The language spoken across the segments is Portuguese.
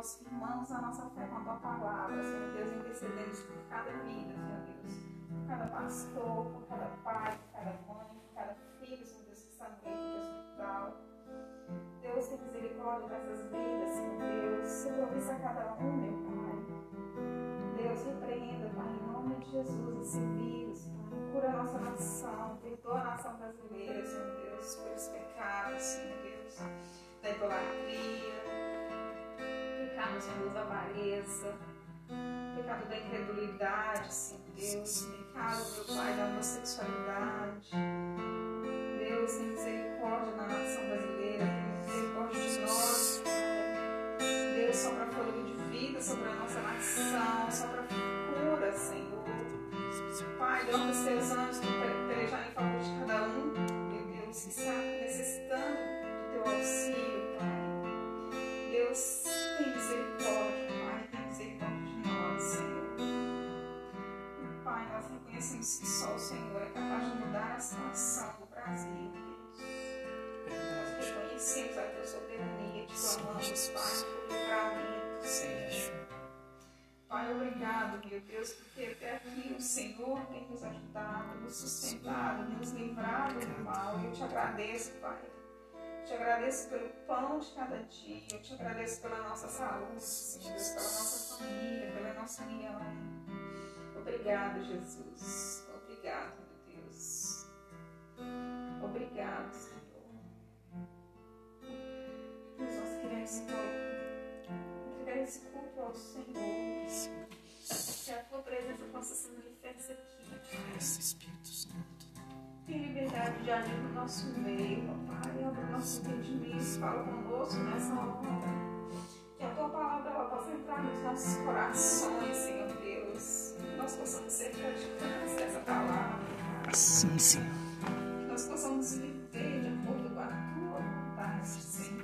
nossos irmãos a nossa fé com a tua palavra, Senhor Deus, intercedendo por cada vida, Senhor Deus, por cada pastor, por cada pai, por cada mãe, por cada filho, Senhor Deus, que está no hospital. Deus, tem misericórdia dessas vidas, Senhor Deus. Se provisa a cada um, meu Pai. Deus, repreenda, Pai, em nome de Jesus, esse vírus, Pai. Cura a nossa nação, perdoa a nação brasileira, Senhor Deus, pelos pecados, Senhor Deus, da idolatria, pecado, da avareza, pecado da incredulidade, Senhor Deus, pecado, meu Pai, da homossexualidade. Deus, tem misericórdia na nação brasileira, tem misericórdia de nós. Deus, sopra fôlego de vida sobre a nossa nação, sopra cura, Senhor. Pai, derrama os teus anjos pelejar em favor de cada um, meu Deus, que está necessitando do teu auxílio. Deus, tem misericórdia, Pai, tem misericórdia de nós, Senhor. Pai, nós reconhecemos que só o Senhor é capaz de mudar a situação do Brasil, Deus. Nós reconhecemos a tua soberania, te clamamos, Pai, por livramento, Senhor. Pai, obrigado, meu Deus, porque até aqui o Senhor tem nos ajudado, nos sustentado, nos livrado do mal. Eu te agradeço, Pai. Te agradeço pelo pão de cada dia. Eu te agradeço pela nossa saúde, Senhor pela nossa família, pela nossa união. Obrigado, Jesus. Obrigado, meu Deus. Obrigado, Senhor. Deus, nós queremos entregar esse culto ao Senhor. Que a tua presença possa se manifesta aqui. Espírito. Tem de agir no nosso meio, papai. Abre o nosso entendimento. Fala conosco nessa hora. Que a tua palavra ela possa entrar nos nossos corações, Senhor Deus. Que nós possamos ser praticantes dessa palavra. Assim, Senhor. Que nós possamos viver de acordo com a tua vontade, Senhor.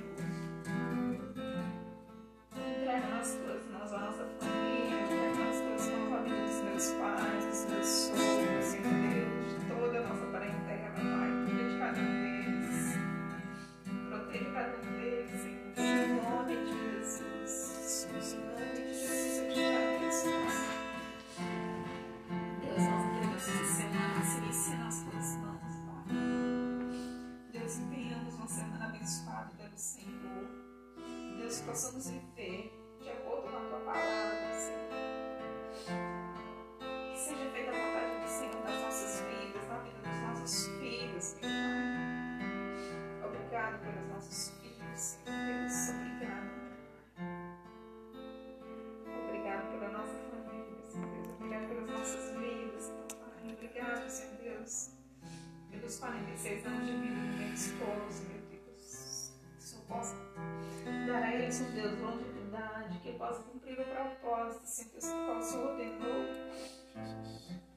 Possa cumprir o propósito, Senhor Deus, que qual o Senhor ordenou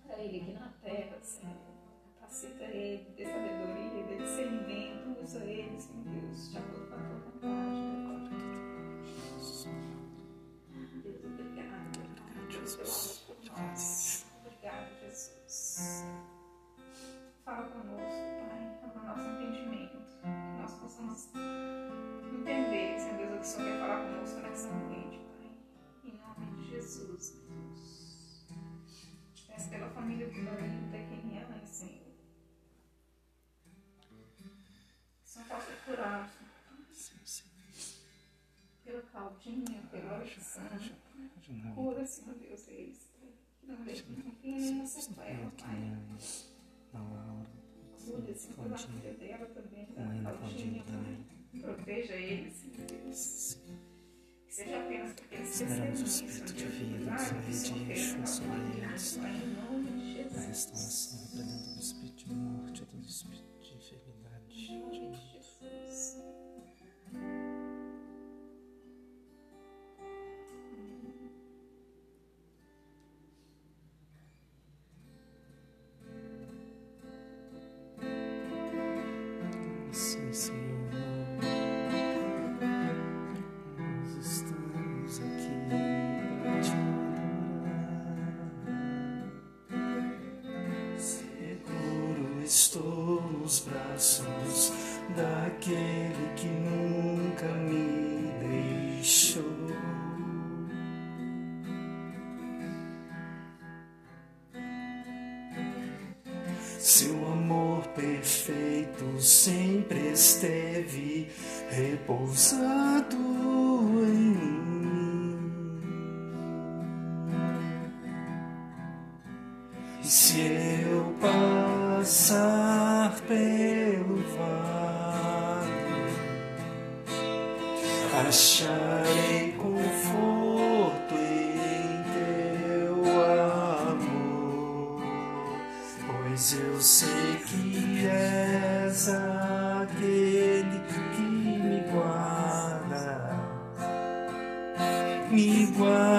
para ele aqui na terra, Senhor. Capacita ele, dê sabedoria, dê discernimento, usa ele, Senhor Deus, de acordo com a tua vontade. Deus, obrigado, nós. Obrigado, Jesus. Fala conosco, Pai, abra o nosso entendimento, que nós possamos Senhor Deus, eles. Que não não nenhuma sequela, Pai. Na hora. Cuida, Senhor, pela filha dela também, Mãe da da Claudinha, Claudinha Pai. também. Proteja eles, Senhor Deus. Que seja apenas porque eles Esperamos o Espírito de vida, que o Senhor Senhor de fez Yeshua na sobre eles. vida, Pai, Em nome de A Jesus. restauração, repreendendo do espírito de morte, todo espírito de enfermidade. De Eu sei que és aquele que me guarda, me guarda.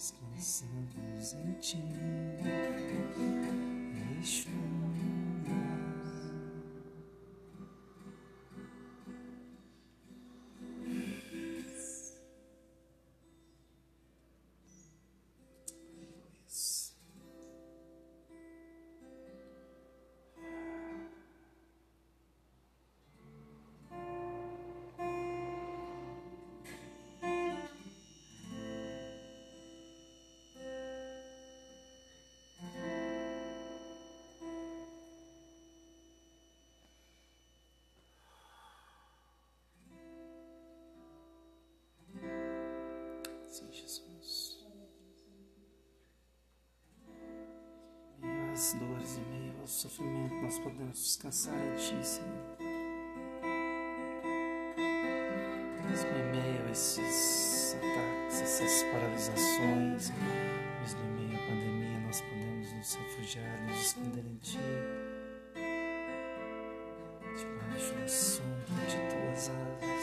esquecendo em ti. Deixo nosso sofrimento, nós podemos descansar em Ti, Senhor. Mesmo em meio a esses ataques, essas paralisações, mesmo em meio à pandemia, nós podemos nos refugiar, nos esconder em Ti, debaixo do som de Tuas asas.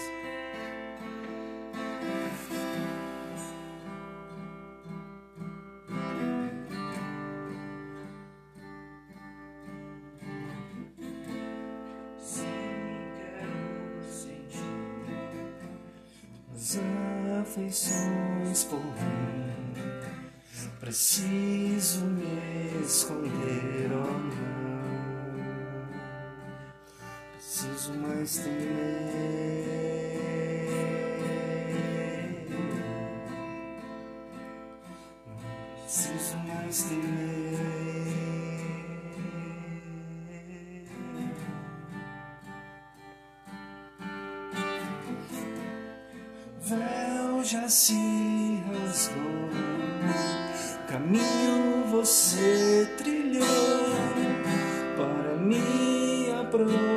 afeições por mim. Preciso me esconder, oh não. Preciso mais temer. Preciso mais temer. já se rasgou. Caminho você trilhou para me aproximar.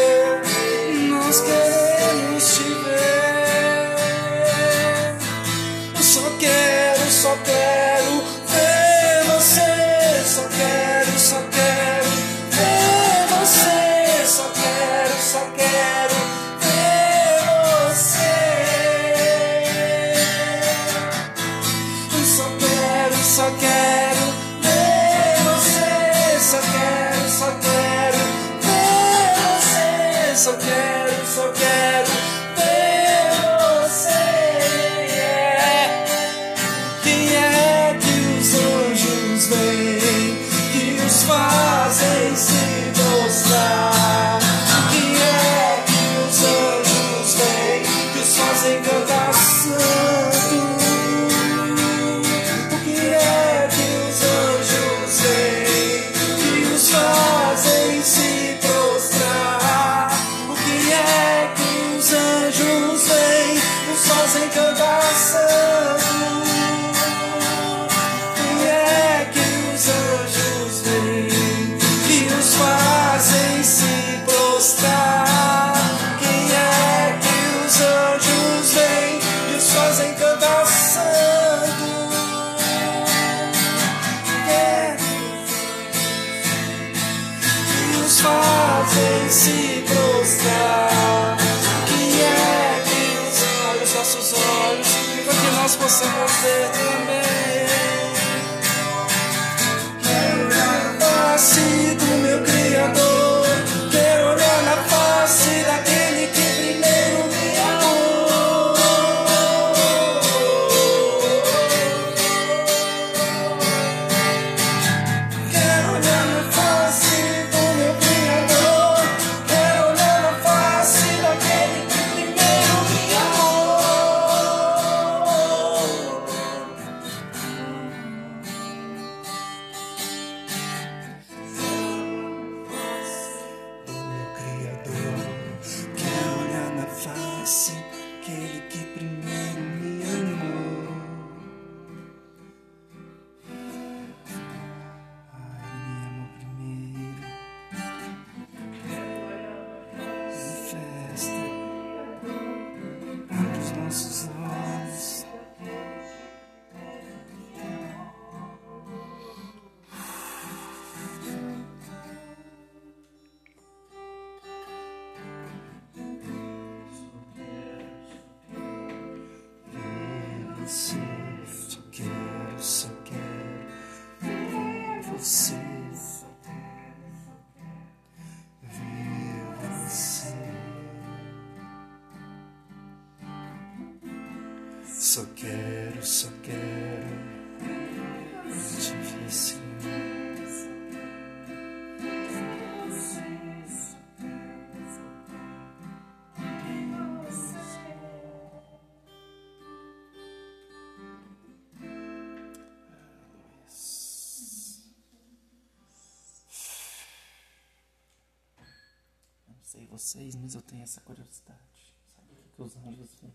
você, só quero, só quero ver. Ver você. Só quero, só quero vocês, mas eu tenho essa curiosidade. Sabe o que, que os anjos veem?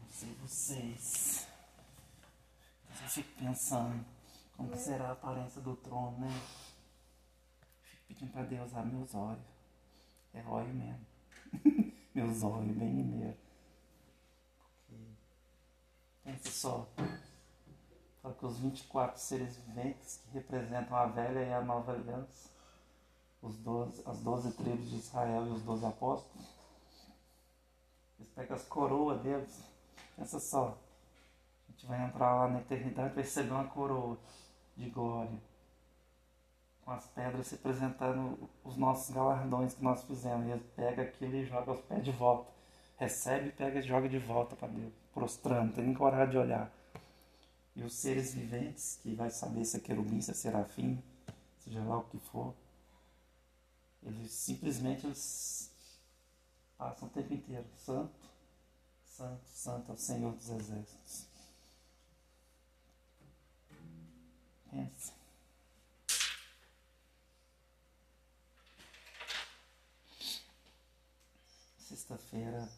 Não sei vocês. Mas eu fico pensando como que será a aparência do trono, né? Fico pedindo pra Deus usar meus olhos. É olho mesmo. meus olhos, bem mineiro. Porque pensa só. Que os 24 seres viventes que representam a velha e a nova aliança, os 12, as 12 tribos de Israel e os 12 apóstolos, eles pegam as coroas deles. Pensa só. A gente vai entrar lá na eternidade vai receber uma coroa de glória. Com as pedras representando os nossos galardões que nós fizemos. E eles pegam aquilo e jogam os pés de volta. Recebe, pega e joga de volta para Deus. Prostrando, tem coragem de olhar. E os seres viventes, que vai saber se é querubim, se é serafim, seja lá o que for, eles simplesmente eles passam o tempo inteiro. Santo, santo, santo é o Senhor dos Exércitos. Pensa. Sexta-feira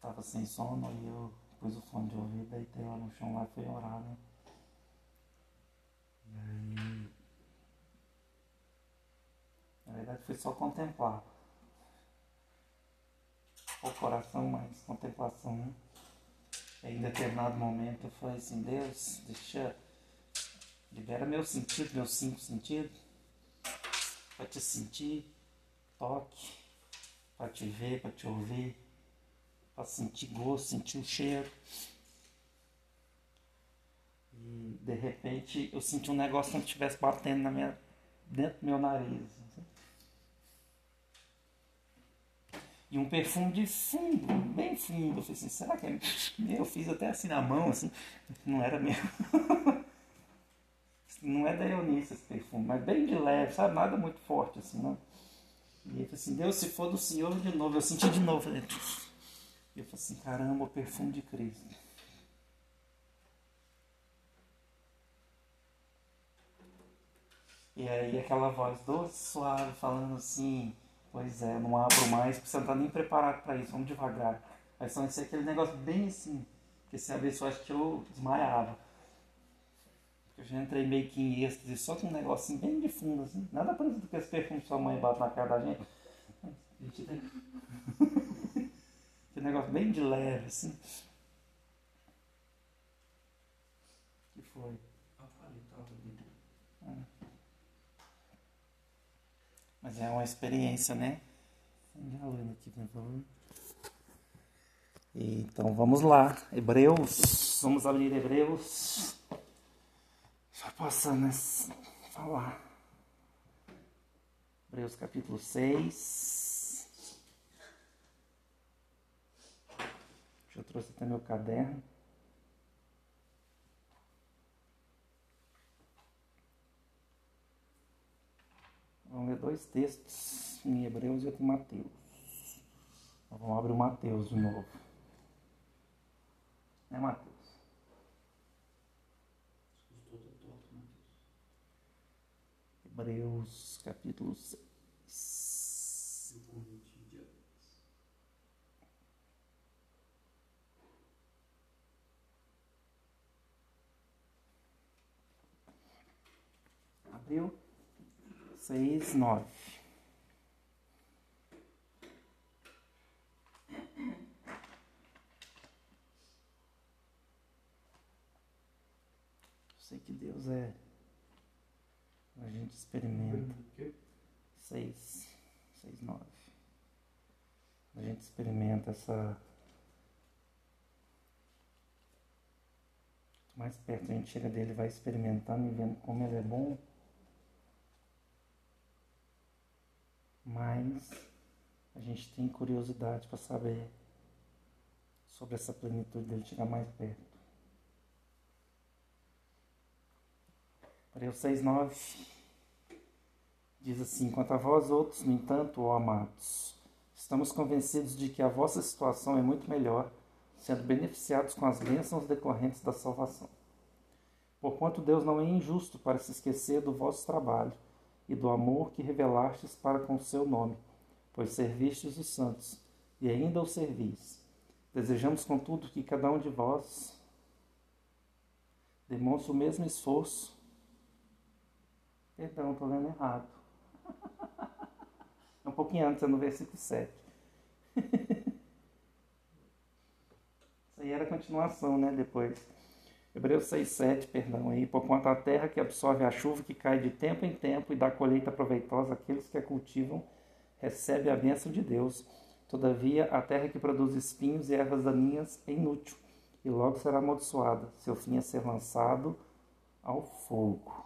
tava sem sono e eu pus o fone de ouvido, deitei lá no chão lá e fui orar, né? E aí. Na verdade foi só contemplar. O coração, mas contemplação. Né? Em determinado momento eu falei assim, Deus, deixa. Libera meu sentido, meus cinco sentidos. Pra te sentir, toque, para te ver, para te ouvir, para sentir gosto, sentir o cheiro. E de repente eu senti um negócio como se estivesse batendo na minha, dentro do meu nariz. E um perfume de fundo, bem fundo. Eu falei assim, será que é meu? Eu fiz até assim na mão, assim, não era meu. não é da Eunice esse perfume, mas bem de leve, sabe? Nada muito forte assim, não. E ele falou assim, Deus, se for do Senhor de novo, eu senti de novo. Falei, eu falei assim, caramba, o perfume de Cristo. E aí aquela voz doce, suave, falando assim, pois é, não abro mais, porque você não está nem preparado para isso, vamos devagar. Aí só esse aquele negócio bem assim, que se abençoou, acho que eu desmaiava. Eu já entrei meio que em êxtase, só com um negocinho bem de fundo, assim. Nada parecido com esse perfume que sua mãe bate na cara da gente. Aquele negócio bem de leve, assim. que foi? Ah. Mas é uma experiência, né? aqui, por favor. Então vamos lá. Hebreus. Vamos abrir Hebreus. Só passando a falar. Hebreus capítulo 6. Eu trouxe até meu caderno. Vamos ler dois textos em Hebreus e outro em Mateus. Vamos abrir o Mateus de novo. É Mateus. Hebreus capítulo 6. Abriu 6, 9. sei que Deus é a gente experimenta. Seis. Seis, nove. A gente experimenta essa. Quanto mais perto a gente chega dele, vai experimentando e vendo como ele é bom. Mas a gente tem curiosidade para saber sobre essa plenitude dele chegar mais perto. Hebreus 6, 9 diz assim: Quanto a vós outros, no entanto, ó amados, estamos convencidos de que a vossa situação é muito melhor, sendo beneficiados com as bênçãos decorrentes da salvação. Porquanto Deus não é injusto para se esquecer do vosso trabalho e do amor que revelastes para com o seu nome, pois servistes os santos e ainda os servis. Desejamos, contudo, que cada um de vós demonstre o mesmo esforço Perdão, estou lendo errado. É um pouquinho antes, é no versículo 7. Isso aí era a continuação, né? Depois. Hebreus 6, 7, perdão aí. Porquanto a terra que absorve a chuva que cai de tempo em tempo e dá colheita proveitosa àqueles que a cultivam, recebe a bênção de Deus. Todavia, a terra que produz espinhos e ervas daninhas é inútil, e logo será amaldiçoada. Seu fim é ser lançado ao fogo.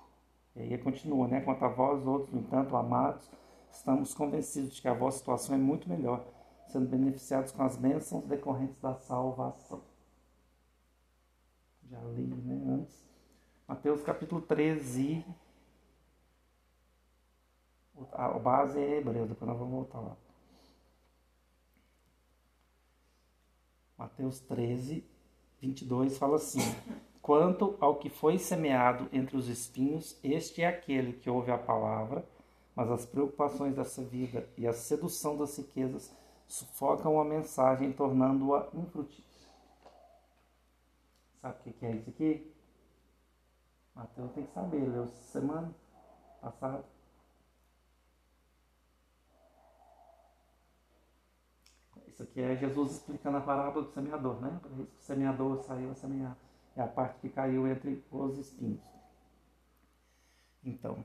E aí continua, né? Quanto a vós, outros, no entanto, amados, estamos convencidos de que a vossa situação é muito melhor, sendo beneficiados com as bênçãos decorrentes da salvação. Já li, né? Antes. Mateus capítulo 13. A base é Hebreus, depois nós vamos voltar lá. Mateus 13, 22 fala assim: Quanto ao que foi semeado entre os espinhos, este é aquele que ouve a palavra, mas as preocupações dessa vida e a sedução das riquezas sufocam a mensagem, tornando-a infrutífera. Sabe o que é isso aqui? Mateus tem que saber, leu semana passada. Isso aqui é Jesus explicando a parábola do semeador, né? Por isso que o semeador saiu a semear. É a parte que caiu entre os espinhos. Então,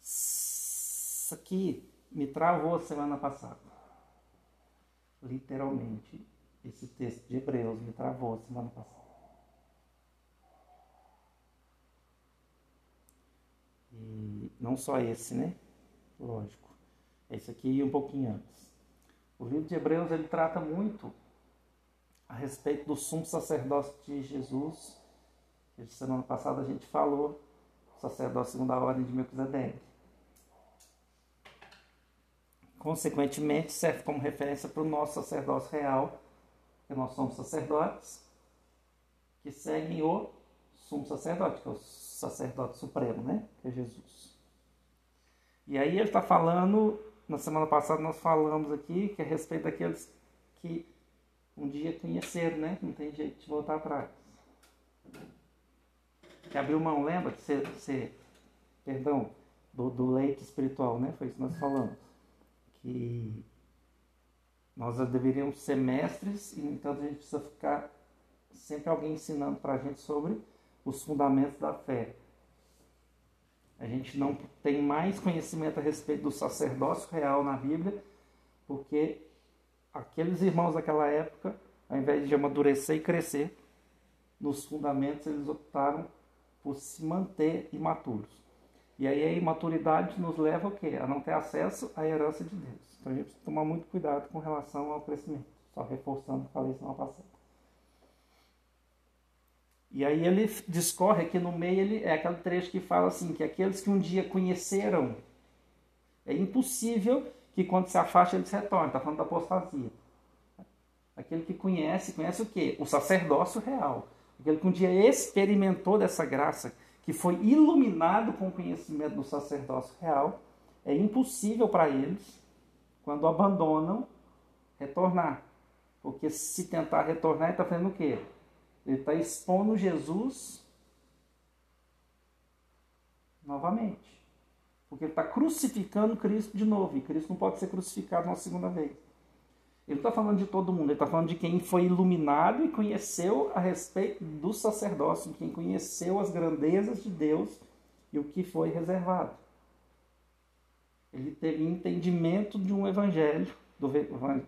isso aqui me travou semana passada. Literalmente, esse texto de Hebreus me travou semana passada. E não só esse, né? Lógico. Esse aqui e um pouquinho antes. O livro de Hebreus ele trata muito a respeito do sumo sacerdócio de Jesus. Que semana passada a gente falou, sacerdócio segundo a ordem de Melquisedeque. Consequentemente, serve como referência para o nosso sacerdócio real, que nós somos sacerdotes, que seguem o sumo sacerdote, que é o sacerdote supremo, né? Que é Jesus. E aí ele está falando na semana passada nós falamos aqui que é a respeito daqueles que um dia conheceram, né? Não tem jeito de voltar atrás. Que abriu mão, lembra de ser, ser perdão, do, do leite espiritual, né? Foi isso que nós falamos. Que nós deveríamos ser mestres e, então, a gente precisa ficar sempre alguém ensinando para a gente sobre os fundamentos da fé. A gente não tem mais conhecimento a respeito do sacerdócio real na Bíblia, porque aqueles irmãos daquela época, ao invés de amadurecer e crescer nos fundamentos, eles optaram por se manter imaturos. E aí a imaturidade nos leva o quê? A não ter acesso à herança de Deus. Então a gente precisa tomar muito cuidado com relação ao crescimento. Só reforçando o que falei semana passada. E aí ele discorre aqui no meio, ele, é aquele trecho que fala assim, que aqueles que um dia conheceram, é impossível que quando se afasta eles retornem, está falando da apostasia. Aquele que conhece, conhece o quê? O sacerdócio real. Aquele que um dia experimentou dessa graça, que foi iluminado com o conhecimento do sacerdócio real, é impossível para eles, quando abandonam, retornar. Porque se tentar retornar, ele está fazendo o quê? Ele está expondo Jesus novamente. Porque ele está crucificando Cristo de novo. E Cristo não pode ser crucificado uma segunda vez. Ele está falando de todo mundo, ele está falando de quem foi iluminado e conheceu a respeito do sacerdócio, quem conheceu as grandezas de Deus e o que foi reservado. Ele teve entendimento de um evangelho, do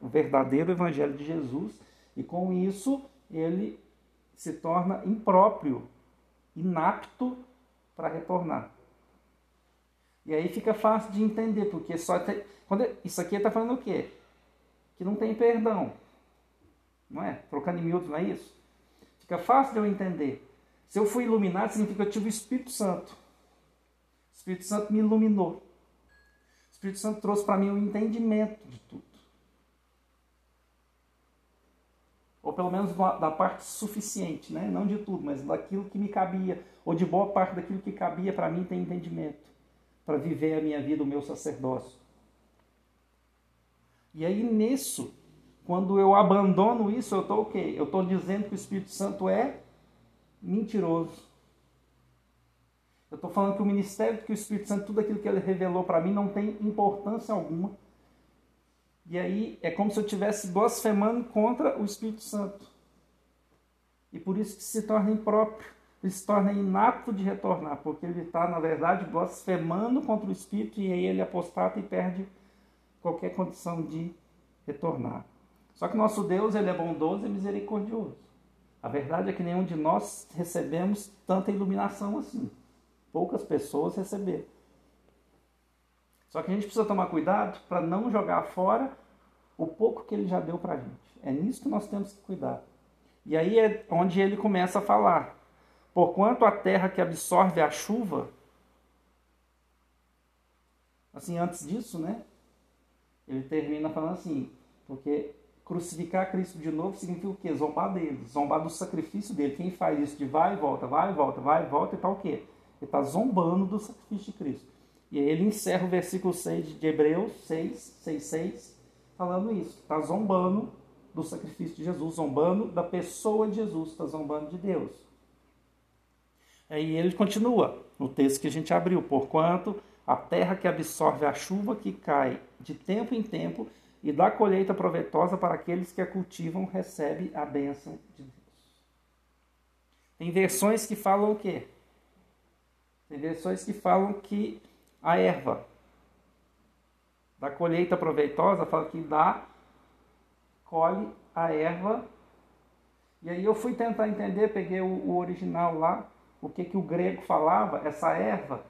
verdadeiro evangelho de Jesus, e com isso ele se torna impróprio, inapto para retornar. E aí fica fácil de entender, porque só tem, quando isso aqui está falando o quê? Que não tem perdão. Não é? Trocando em miúdos, não é isso? Fica fácil de eu entender. Se eu fui iluminado, significa que eu tive o Espírito Santo. O Espírito Santo me iluminou. O Espírito Santo trouxe para mim o entendimento de tudo. ou pelo menos da parte suficiente, né? não de tudo, mas daquilo que me cabia, ou de boa parte daquilo que cabia para mim ter entendimento, para viver a minha vida, o meu sacerdócio. E aí nisso, quando eu abandono isso, eu estou o quê? Eu estou dizendo que o Espírito Santo é mentiroso. Eu estou falando que o ministério que o Espírito Santo, tudo aquilo que ele revelou para mim, não tem importância alguma e aí é como se eu estivesse blasfemando contra o Espírito Santo. E por isso que se torna impróprio, ele se torna inapto de retornar, porque ele está, na verdade, blasfemando contra o Espírito e aí ele apostata e perde qualquer condição de retornar. Só que nosso Deus ele é bondoso e misericordioso. A verdade é que nenhum de nós recebemos tanta iluminação assim. Poucas pessoas receberam. Só que a gente precisa tomar cuidado para não jogar fora o pouco que ele já deu para a gente. É nisso que nós temos que cuidar. E aí é onde ele começa a falar. Porquanto a terra que absorve a chuva Assim, antes disso, né? Ele termina falando assim, porque crucificar Cristo de novo significa o quê? Zombar dele, zombar do sacrifício dele. Quem faz isso de vai e volta, vai e volta, vai e volta, e tá o quê? Ele está zombando do sacrifício de Cristo. E aí ele encerra o versículo 6 de Hebreus 6, 6, 6, falando isso. Está zombando do sacrifício de Jesus, zombando da pessoa de Jesus, está zombando de Deus. Aí ele continua no texto que a gente abriu, porquanto a terra que absorve a chuva que cai de tempo em tempo e dá colheita proveitosa para aqueles que a cultivam, recebe a bênção de Deus. Tem versões que falam o quê? Tem versões que falam que a erva da colheita proveitosa fala que dá, colhe a erva. E aí eu fui tentar entender, peguei o, o original lá, o que, que o grego falava, essa erva,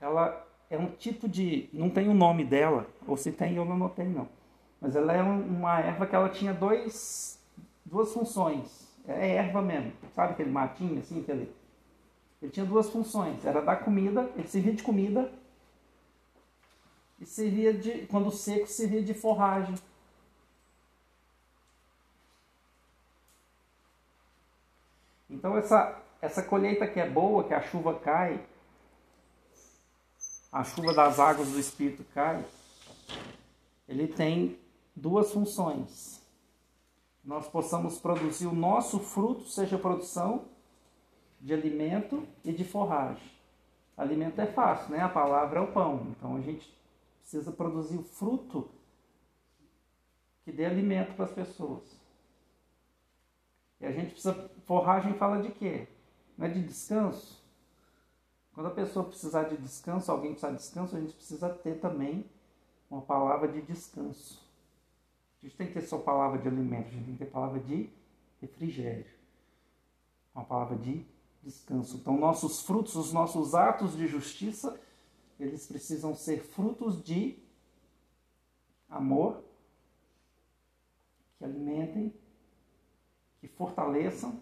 ela é um tipo de. Não tem o nome dela, ou se tem eu não notei não. Mas ela é uma erva que ela tinha dois, duas funções. É erva mesmo, sabe aquele matinho assim? Aquele, ele tinha duas funções. Era dar comida, ele servia de comida e servia de. Quando seco, servia de forragem. Então essa, essa colheita que é boa, que a chuva cai, a chuva das águas do Espírito cai, ele tem duas funções. Nós possamos produzir o nosso fruto, seja produção de alimento e de forragem. Alimento é fácil, né? A palavra é o pão. Então a gente precisa produzir o fruto que dê alimento para as pessoas. E a gente precisa. Forragem fala de quê? Não é de descanso? Quando a pessoa precisar de descanso, alguém precisar de descanso, a gente precisa ter também uma palavra de descanso. A gente tem que ter só palavra de alimento, a gente tem que ter palavra de refrigério. Uma palavra de descanso. Então, nossos frutos, os nossos atos de justiça, eles precisam ser frutos de amor, que alimentem, que fortaleçam,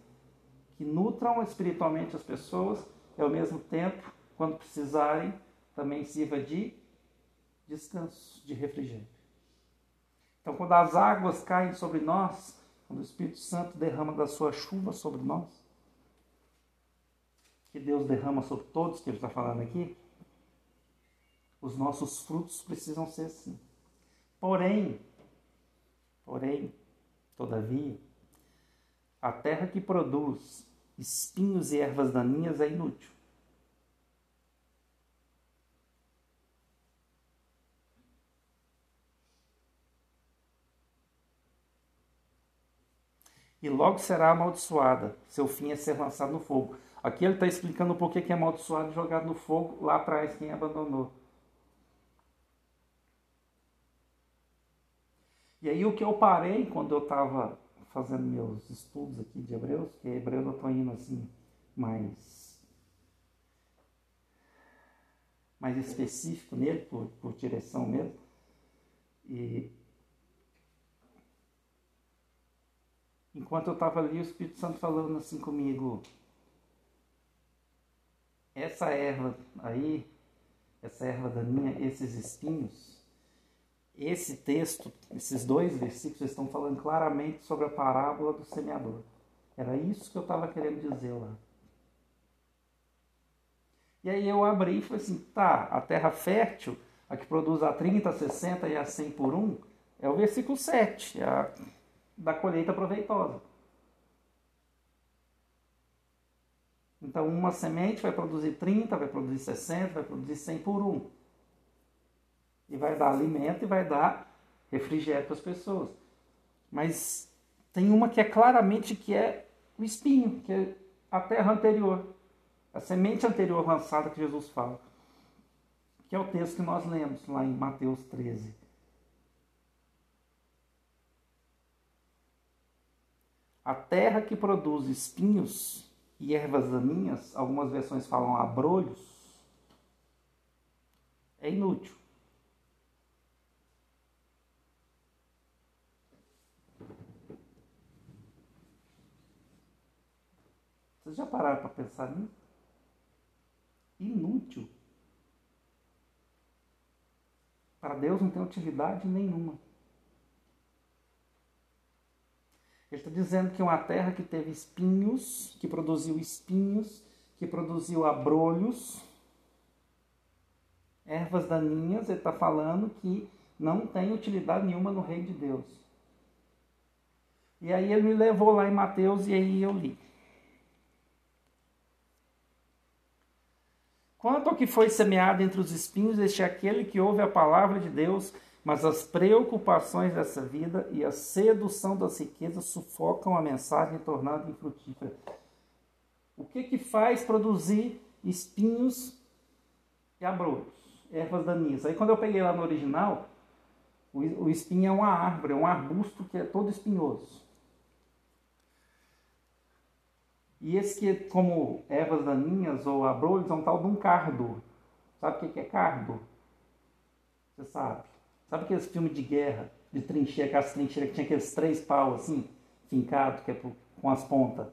que nutram espiritualmente as pessoas e ao mesmo tempo, quando precisarem, também sirva de descanso, de refrigério. Então, quando as águas caem sobre nós, quando o Espírito Santo derrama da sua chuva sobre nós, que Deus derrama sobre todos que ele está falando aqui, os nossos frutos precisam ser assim. Porém, porém, todavia, a terra que produz espinhos e ervas daninhas é inútil. E logo será amaldiçoada, seu fim é ser lançado no fogo. Aqui ele está explicando por que é amaldiçoado e jogado no fogo lá atrás, quem abandonou. E aí o que eu parei quando eu estava fazendo meus estudos aqui de Hebreus, que Hebreus eu estou indo assim mais, mais específico nele, por, por direção mesmo. E enquanto eu estava ali, o Espírito Santo falando assim comigo, essa erva aí, essa erva daninha, esses espinhos, esse texto, esses dois versículos estão falando claramente sobre a parábola do semeador. Era isso que eu estava querendo dizer lá. E aí eu abri e falei assim, tá, a terra fértil, a que produz a 30, a 60 e a 100 por um, é o versículo 7, é a da colheita proveitosa. Então, uma semente vai produzir 30, vai produzir 60, vai produzir 100 por um e vai dar alimento e vai dar refrigério para as pessoas. Mas tem uma que é claramente que é o espinho, que é a terra anterior, a semente anterior lançada que Jesus fala, que é o texto que nós lemos lá em Mateus 13. A terra que produz espinhos e ervas daninhas, algumas versões falam abrolhos, é inútil. Vocês já pararam para pensar nisso? Inútil. Para Deus não tem utilidade nenhuma. Ele está dizendo que uma terra que teve espinhos, que produziu espinhos, que produziu abrolhos, ervas daninhas, ele está falando que não tem utilidade nenhuma no reino de Deus. E aí ele me levou lá em Mateus e aí eu li. Quanto ao que foi semeado entre os espinhos, este é aquele que ouve a palavra de Deus, mas as preocupações dessa vida e a sedução das riquezas sufocam a mensagem, tornando infrutífera. O que que faz produzir espinhos e abrolhos, ervas daninhas? Aí quando eu peguei lá no original, o espinho é uma árvore, é um arbusto que é todo espinhoso. E esse que, como ervas daninhas ou abrolhos, é um tal de um cardo. Sabe o que é cardo? Você sabe. Sabe aqueles filmes de guerra, de trincheira, aquelas trincheiras que tinha aqueles três pau assim, fincado, que é com as pontas?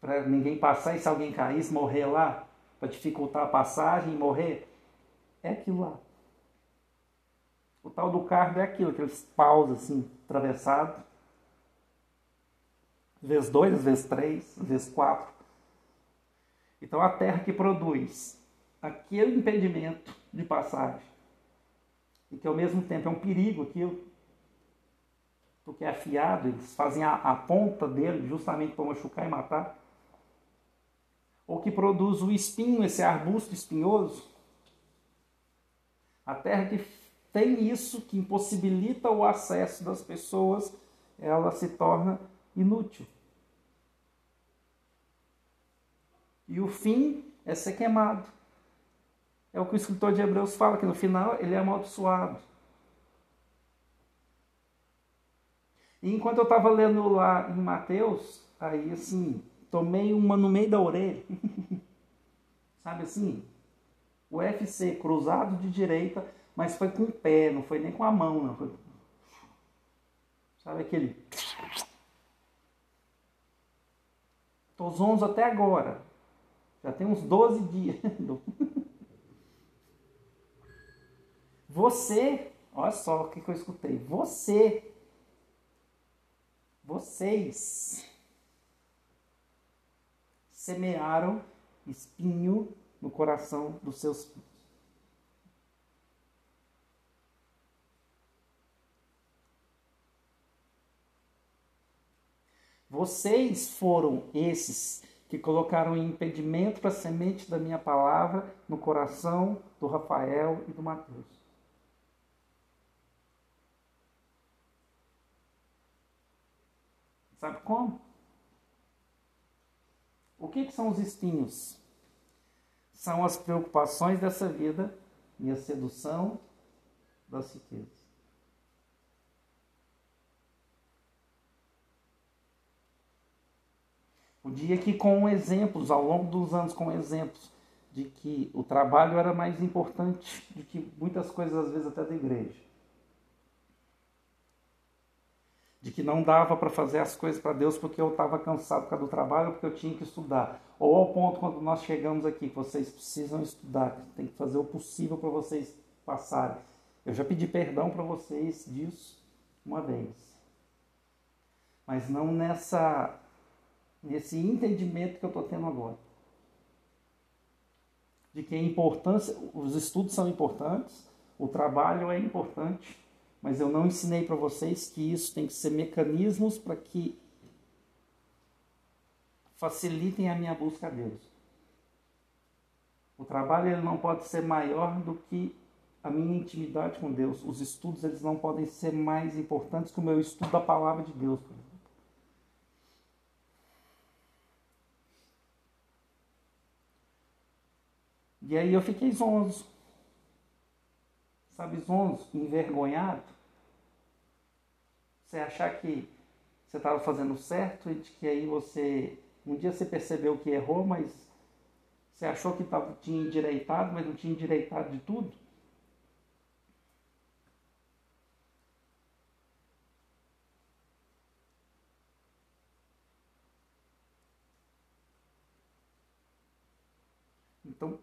Para ninguém passar e se alguém caísse, morrer lá, para dificultar a passagem e morrer. É aquilo lá. O tal do cardo é aquilo, aqueles paus assim, atravessados vezes 2, vezes 3, vezes 4. Então a terra que produz aquele impedimento de passagem, e que ao mesmo tempo é um perigo aquilo, porque é afiado, eles fazem a, a ponta dele justamente para machucar e matar, ou que produz o espinho, esse arbusto espinhoso, a terra que tem isso, que impossibilita o acesso das pessoas, ela se torna inútil. E o fim é ser queimado. É o que o escritor de Hebreus fala, que no final ele é amaldiçoado. E enquanto eu estava lendo lá em Mateus, aí assim, tomei uma no meio da orelha. Sabe assim? O FC cruzado de direita, mas foi com o pé, não foi nem com a mão, não. Foi... Sabe aquele. Tô zonzo até agora. Já tem uns 12 dias. Você, olha só o que, eu escutei. Você, vocês semearam espinho no coração dos seus filhos. Vocês foram esses que colocaram impedimento para a semente da minha palavra no coração do Rafael e do Mateus. Sabe como? O que, que são os espinhos? São as preocupações dessa vida e a sedução das riquezas. O dia que com exemplos, ao longo dos anos com exemplos, de que o trabalho era mais importante do que muitas coisas, às vezes, até da igreja. De que não dava para fazer as coisas para Deus porque eu estava cansado por causa do trabalho, porque eu tinha que estudar. Ou ao ponto, quando nós chegamos aqui, que vocês precisam estudar, tem que fazer o possível para vocês passarem. Eu já pedi perdão para vocês disso uma vez. Mas não nessa nesse entendimento que eu estou tendo agora. De que a importância, os estudos são importantes, o trabalho é importante, mas eu não ensinei para vocês que isso tem que ser mecanismos para que facilitem a minha busca a Deus. O trabalho ele não pode ser maior do que a minha intimidade com Deus. Os estudos eles não podem ser mais importantes que o meu estudo da palavra de Deus. E aí eu fiquei zonzo. Sabe, zonzo, envergonhado. Você achar que você estava fazendo certo e de que aí você. Um dia você percebeu que errou, mas você achou que tava, tinha endireitado, mas não tinha endireitado de tudo? Então,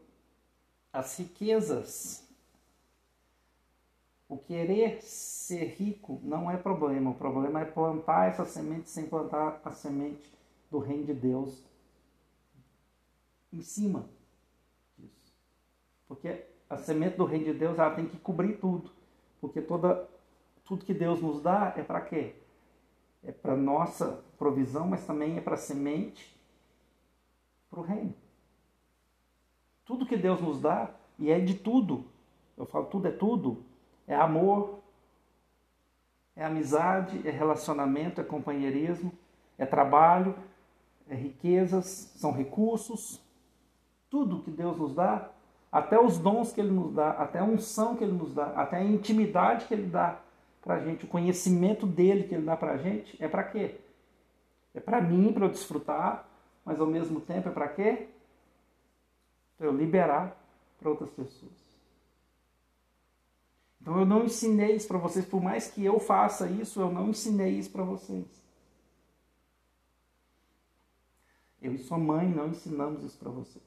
as riquezas querer ser rico não é problema. O problema é plantar essa semente sem plantar a semente do reino de Deus em cima disso. Porque a semente do reino de Deus ela tem que cobrir tudo. Porque toda, tudo que Deus nos dá é para quê? É para nossa provisão, mas também é para semente para o reino. Tudo que Deus nos dá, e é de tudo, eu falo tudo é tudo, é amor, é amizade, é relacionamento, é companheirismo, é trabalho, é riquezas, são recursos. Tudo que Deus nos dá, até os dons que Ele nos dá, até a unção que Ele nos dá, até a intimidade que Ele dá para a gente, o conhecimento dele que Ele dá para a gente, é para quê? É para mim, para eu desfrutar, mas ao mesmo tempo é para quê? Para eu liberar para outras pessoas. Então eu não ensinei isso para vocês, por mais que eu faça isso, eu não ensinei isso para vocês. Eu e sua mãe não ensinamos isso para vocês.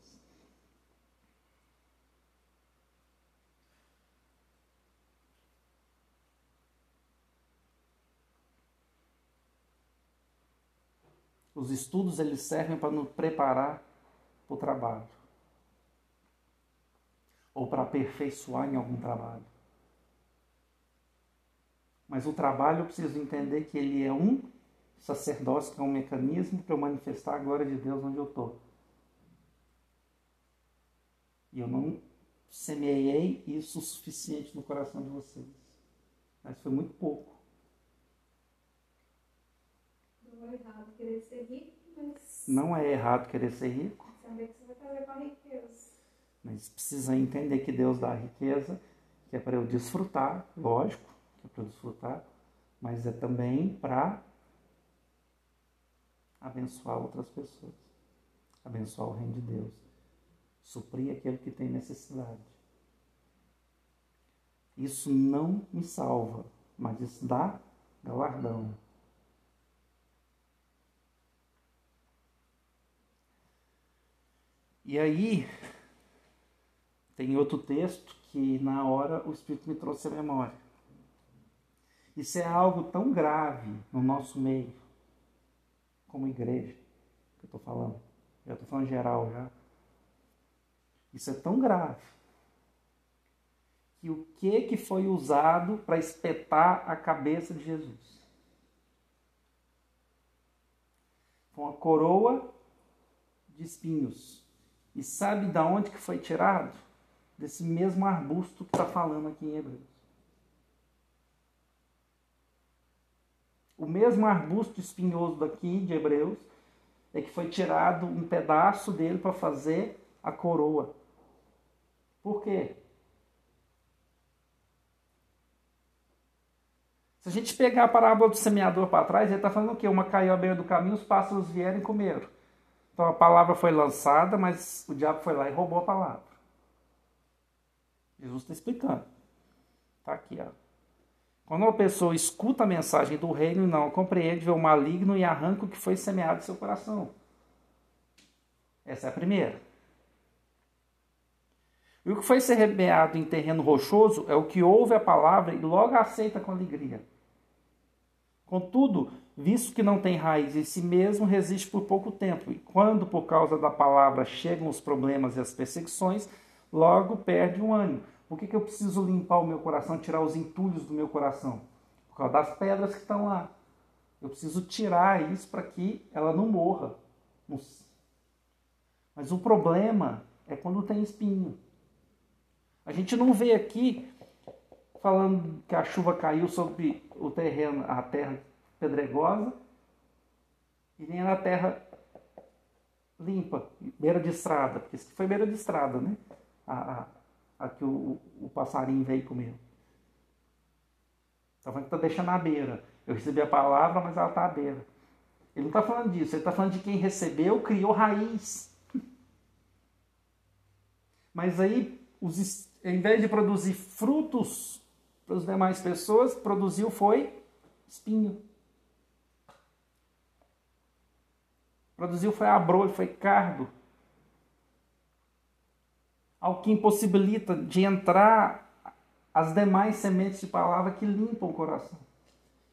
Os estudos eles servem para nos preparar para o trabalho ou para aperfeiçoar em algum trabalho. Mas o trabalho eu preciso entender que ele é um sacerdócio, que é um mecanismo para eu manifestar a glória de Deus onde eu estou. E eu não semeei isso o suficiente no coração de vocês. Mas foi muito pouco. Não é errado querer ser rico, mas. Não é errado querer ser rico, Saber que você vai trazer com a riqueza. Mas precisa entender que Deus dá a riqueza, que é para eu desfrutar, lógico, que é para eu desfrutar, mas é também para abençoar outras pessoas, abençoar o reino de Deus, suprir aquele que tem necessidade. Isso não me salva, mas isso dá galardão. E aí, tem outro texto que na hora o Espírito me trouxe à memória. Isso é algo tão grave no nosso meio, como igreja, que eu estou falando. Já estou falando geral já. Isso é tão grave que o que que foi usado para espetar a cabeça de Jesus? Foi uma coroa de espinhos. E sabe da onde que foi tirado? Desse mesmo arbusto que está falando aqui em Hebreus. O mesmo arbusto espinhoso daqui de Hebreus é que foi tirado um pedaço dele para fazer a coroa. Por quê? Se a gente pegar a parábola do semeador para trás, ele está falando o quê? Uma caiu à beira do caminho, os pássaros vieram e comeram. Então a palavra foi lançada, mas o diabo foi lá e roubou a palavra. Jesus está explicando. Está aqui, ó. Quando uma pessoa escuta a mensagem do reino não compreende, vê o maligno e arranca o que foi semeado em seu coração. Essa é a primeira. E o que foi semeado em terreno rochoso é o que ouve a palavra e logo aceita com alegria. Contudo, visto que não tem raiz em si mesmo, resiste por pouco tempo, e quando, por causa da palavra, chegam os problemas e as perseguições, logo perde o ânimo. Por que, que eu preciso limpar o meu coração, tirar os entulhos do meu coração? Por causa das pedras que estão lá. Eu preciso tirar isso para que ela não morra. Mas o problema é quando tem espinho. A gente não vê aqui falando que a chuva caiu sobre o terreno, a terra pedregosa, e nem na terra limpa, beira de estrada, porque isso foi beira de estrada, né? A, a, a que o, o passarinho veio comer. Está falando que está deixando à beira. Eu recebi a palavra, mas ela está à beira. Ele não está falando disso, ele está falando de quem recebeu, criou raiz. Mas aí, os, em vez de produzir frutos para as demais pessoas, produziu foi espinho. Produziu foi abrolho, foi cardo. Algo que impossibilita de entrar as demais sementes de palavra que limpam o coração.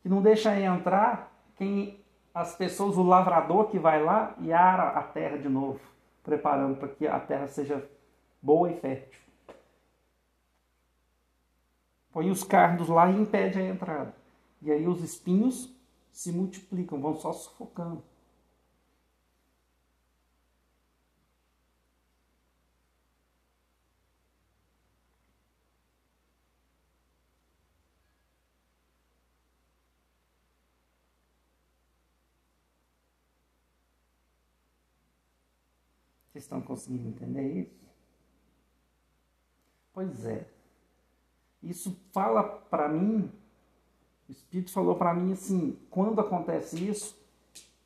Que não deixa entrar quem as pessoas, o lavrador que vai lá e ara a terra de novo, preparando para que a terra seja boa e fértil. Põe os cardos lá e impede a entrada. E aí os espinhos se multiplicam, vão só sufocando. Vocês estão conseguindo entender isso? Pois é. Isso fala para mim, o Espírito falou para mim assim: quando acontece isso,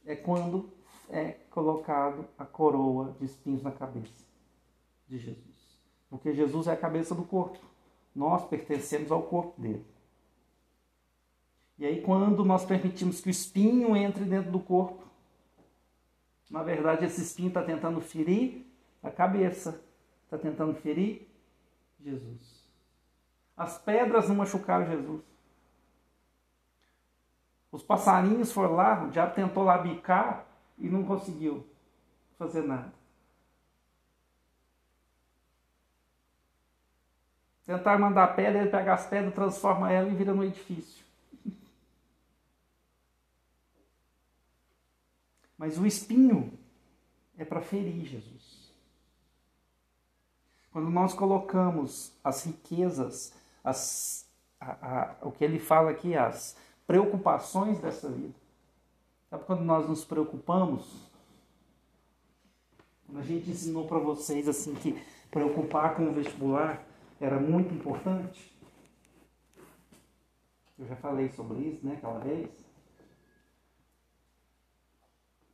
é quando é colocado a coroa de espinhos na cabeça de Jesus. Porque Jesus é a cabeça do corpo. Nós pertencemos ao corpo dele. E aí, quando nós permitimos que o espinho entre dentro do corpo, na verdade, esse espinho está tentando ferir a cabeça, está tentando ferir Jesus. As pedras não machucaram Jesus. Os passarinhos foram lá, o diabo tentou lá bicar e não conseguiu fazer nada. Tentar mandar pedra, ele pega as pedras, transforma ela e vira no edifício. Mas o espinho é para ferir Jesus. Quando nós colocamos as riquezas, as, a, a, o que ele fala aqui, as preocupações dessa vida. Sabe quando nós nos preocupamos? Quando a gente ensinou para vocês assim que preocupar com o vestibular era muito importante. Eu já falei sobre isso, né, aquela vez.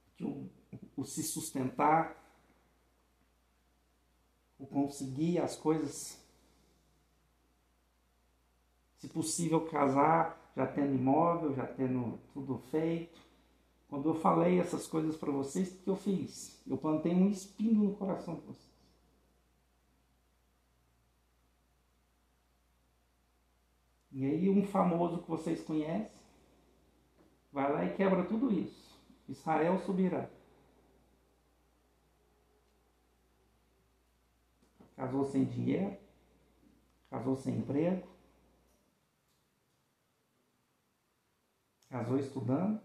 Que o, o se sustentar, o conseguir as coisas se possível casar, já tendo imóvel, já tendo tudo feito. Quando eu falei essas coisas para vocês, o que eu fiz? Eu plantei um espinho no coração de vocês. E aí um famoso que vocês conhecem vai lá e quebra tudo isso. Israel subirá. Casou sem dinheiro, casou sem emprego, Casou estudando.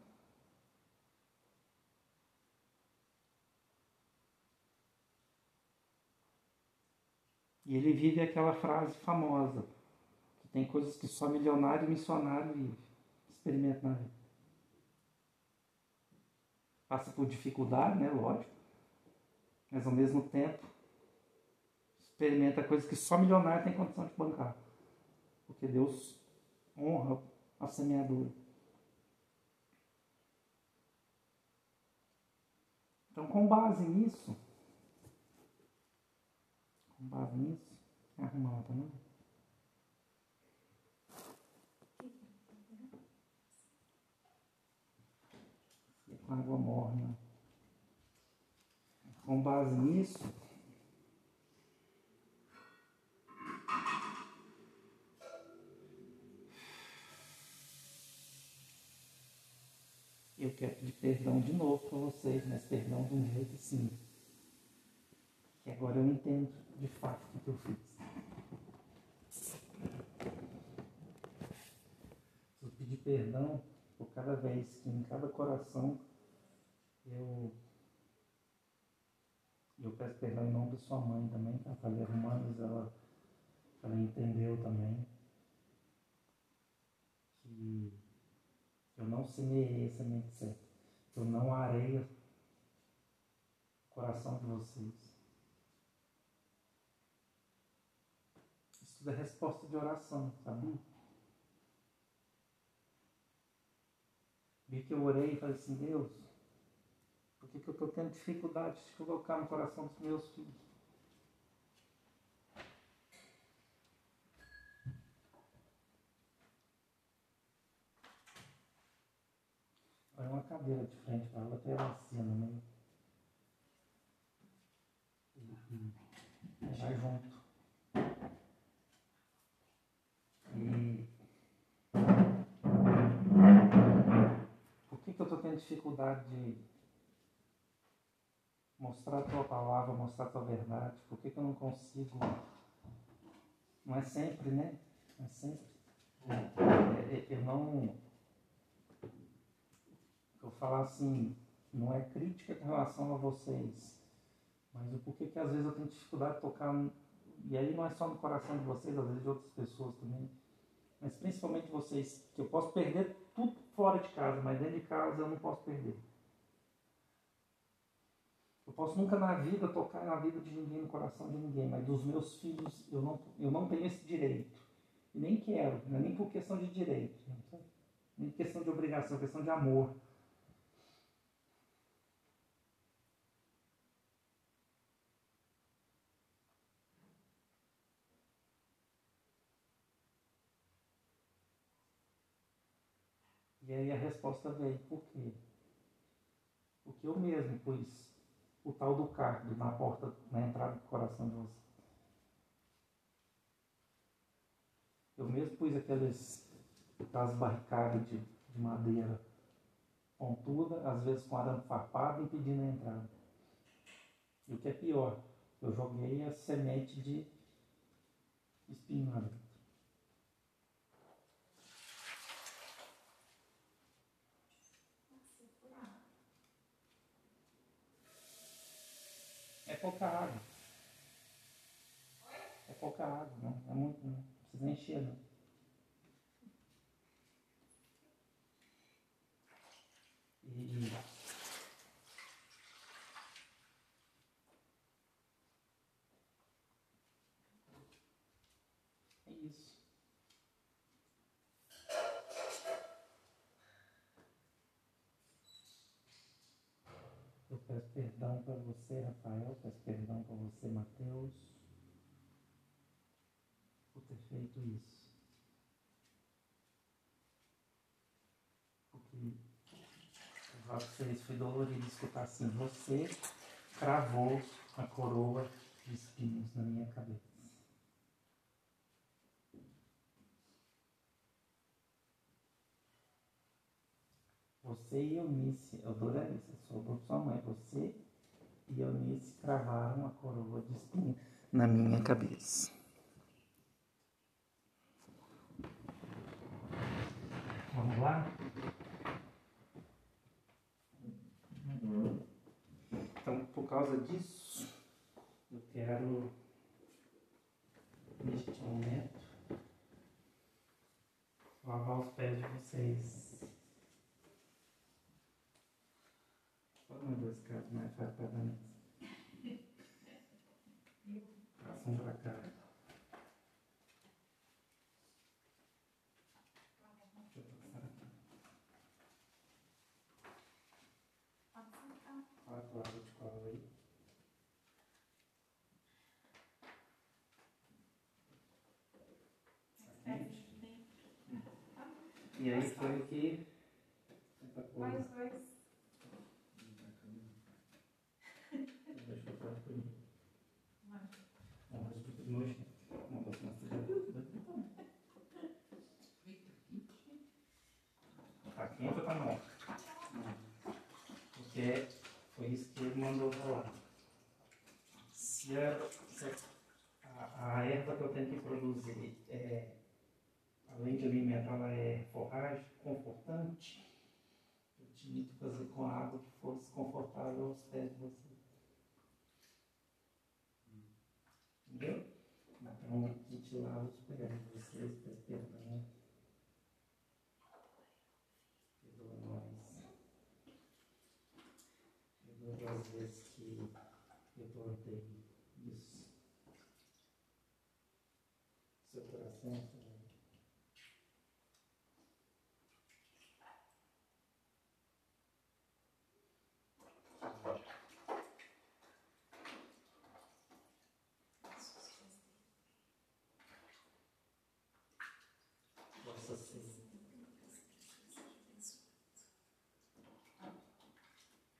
E ele vive aquela frase famosa, que tem coisas que só milionário e missionário vive. Vida. Passa por dificuldade, né? Lógico. Mas ao mesmo tempo experimenta coisas que só milionário tem condição de bancar. Porque Deus honra a semeadura. Então, com base nisso, com base nisso, arrumar também. Com água morna. Com base nisso, eu quero pedir perdão de novo para vocês, mas perdão de um jeito assim. Que agora eu entendo de fato o que eu fiz. Eu pedi perdão por cada vez que em cada coração eu eu peço perdão em nome de sua mãe também, a Thalia Romanos, ela, ela entendeu também que eu não semeei a semente certa. Eu não arei o coração de vocês. Isso tudo é resposta de oração, sabia? Vi que eu orei e falei assim, Deus, por que, que eu estou tendo dificuldade de colocar no coração dos meus filhos? Olha uma cadeira de frente para ela, até ela assina, né? Uhum. Vai junto. Por que, que eu estou tendo dificuldade de mostrar a tua palavra, mostrar a tua verdade? Por que, que eu não consigo? Não é sempre, né? Não é sempre. É, é, eu não. Eu falar assim, não é crítica com relação a vocês, mas o porquê que às vezes eu tenho dificuldade de tocar, e aí não é só no coração de vocês, às vezes de outras pessoas também, mas principalmente vocês, que eu posso perder tudo fora de casa, mas dentro de casa eu não posso perder. Posso nunca na vida tocar na vida de ninguém, no coração de ninguém, mas dos meus filhos eu não, eu não tenho esse direito. E nem quero, não é nem por questão de direito, nem questão de obrigação, questão de amor. E aí a resposta veio, por quê? Porque eu mesmo pus o tal do cardo na porta, na entrada do coração de você. Eu mesmo pus aqueles, aquelas barricadas de, de madeira pontuda, às vezes com arame farpado, impedindo a entrada. E o que é pior, eu joguei a semente de espinho É pouca água. É pouca água, não é muito, não precisa encher, não. E é isso. Eu peço perdão para você, Rafael, peço perdão para você, Mateus, por ter feito isso. Porque para vocês foi dolorido escutar assim, você cravou a coroa de espinhos na minha cabeça. Você e Eunice, eu dou Larissa, sobrou sua mãe, você e Eunice cravaram a coroa de espinho na minha cabeça. Vamos lá? Então, por causa disso, eu quero, neste momento, lavar os pés de vocês. Qual é dois caras mais fácil para dar nisso? Passa um pra cá. Deixa eu passar aqui. Quatro águas de cola aí. E aí foi o que. Tanta coisa. Mais dois. Deixa eu falar por mim. Não, mas eu fiz nojo. Não, mas não Tá quente ou tá morto? Porque foi isso que ele mandou falar. Se a, se a, a erva que eu tenho que produzir é, além de alimentar, ela é forragem, confortante, eu tinha que fazer com água que fosse confortável aos pés de vocês. Entendeu? Então, a gente lava os pés de vocês, peço perdão. Perdoa nós. Perdoa as vezes que eu plantei isso. Seu coração também. Possa ser.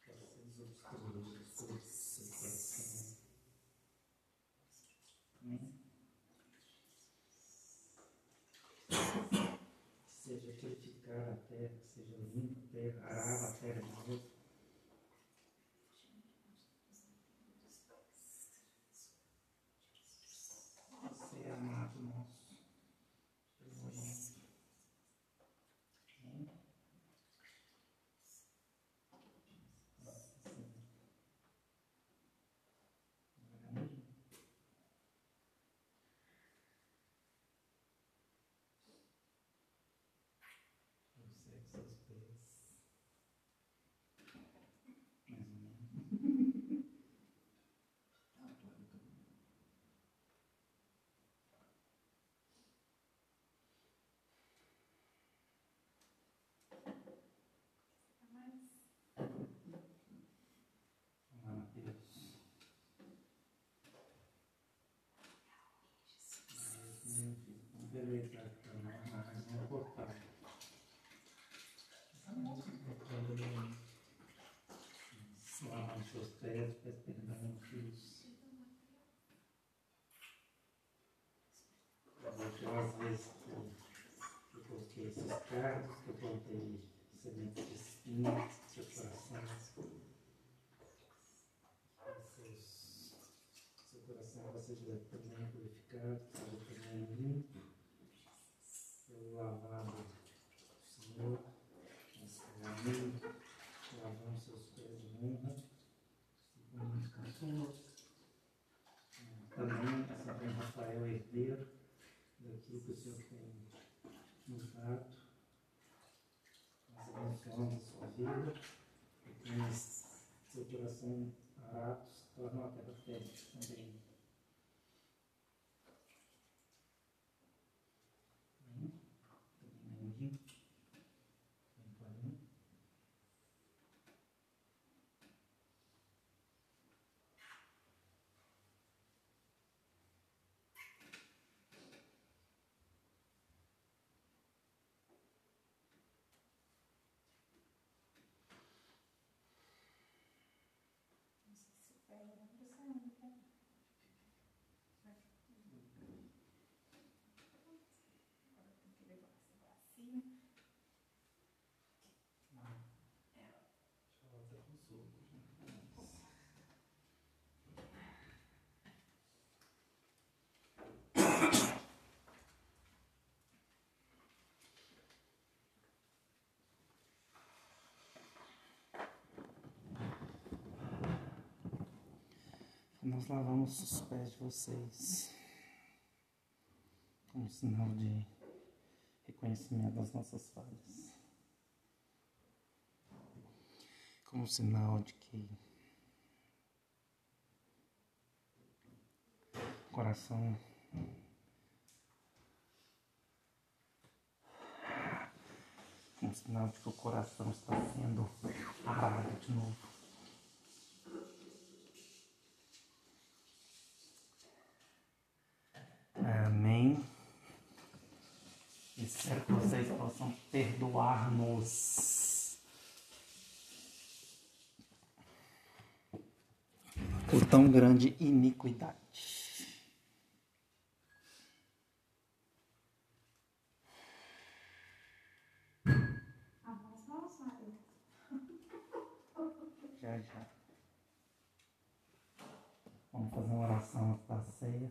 Vocês obstruem os cursos seu coração. Amém? purificar a terra, seja limpa a terra, arava a terra de novo. Você é amado nosso. Jesus. Amém? Nossa Senhora. Amém. Eu sei que seus pés. Mais ou menos. Ah, claro, tá bom. Vamos lá, Mateus. Beleza, então, vamos cortar. Lavar os seus pés, pés perdão, filhos. Aquelas vezes que eu, que eu coloquei esses carros, que eu plantei sementes de espinho seu coração. Seu coração vai seja também purificado, seja também limpo, pelo lavado do Senhor, nesse caminho, lavando seus pés de honra, segundo com o Senhor. Também, como Rafael herdeiro daquilo que o Senhor tem nos dado, nós abençoamos a sua vida, e seu coração parado se torna uma terra fértil também. Amém? Também Neném. Vem para mim. Não sei se pega na pressão, não tem. Agora tem que levar esse bracinho. Deixa eu até com soco. Nós lavamos os pés de vocês como sinal de reconhecimento das nossas falhas. Como sinal de que o coração como sinal de que o coração está sendo arado de novo. Amém. Espero que vocês possam perdoar-nos por tão grande iniquidade. Já, já. Vamos fazer uma oração antes da ceia.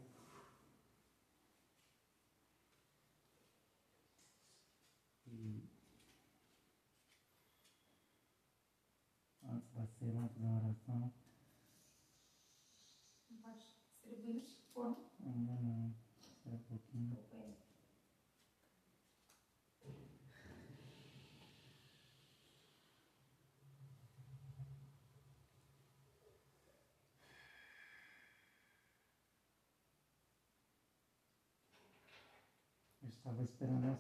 E antes da oração. Não pode forno. Ainda não. Espera um pouquinho. É. Eu estava esperando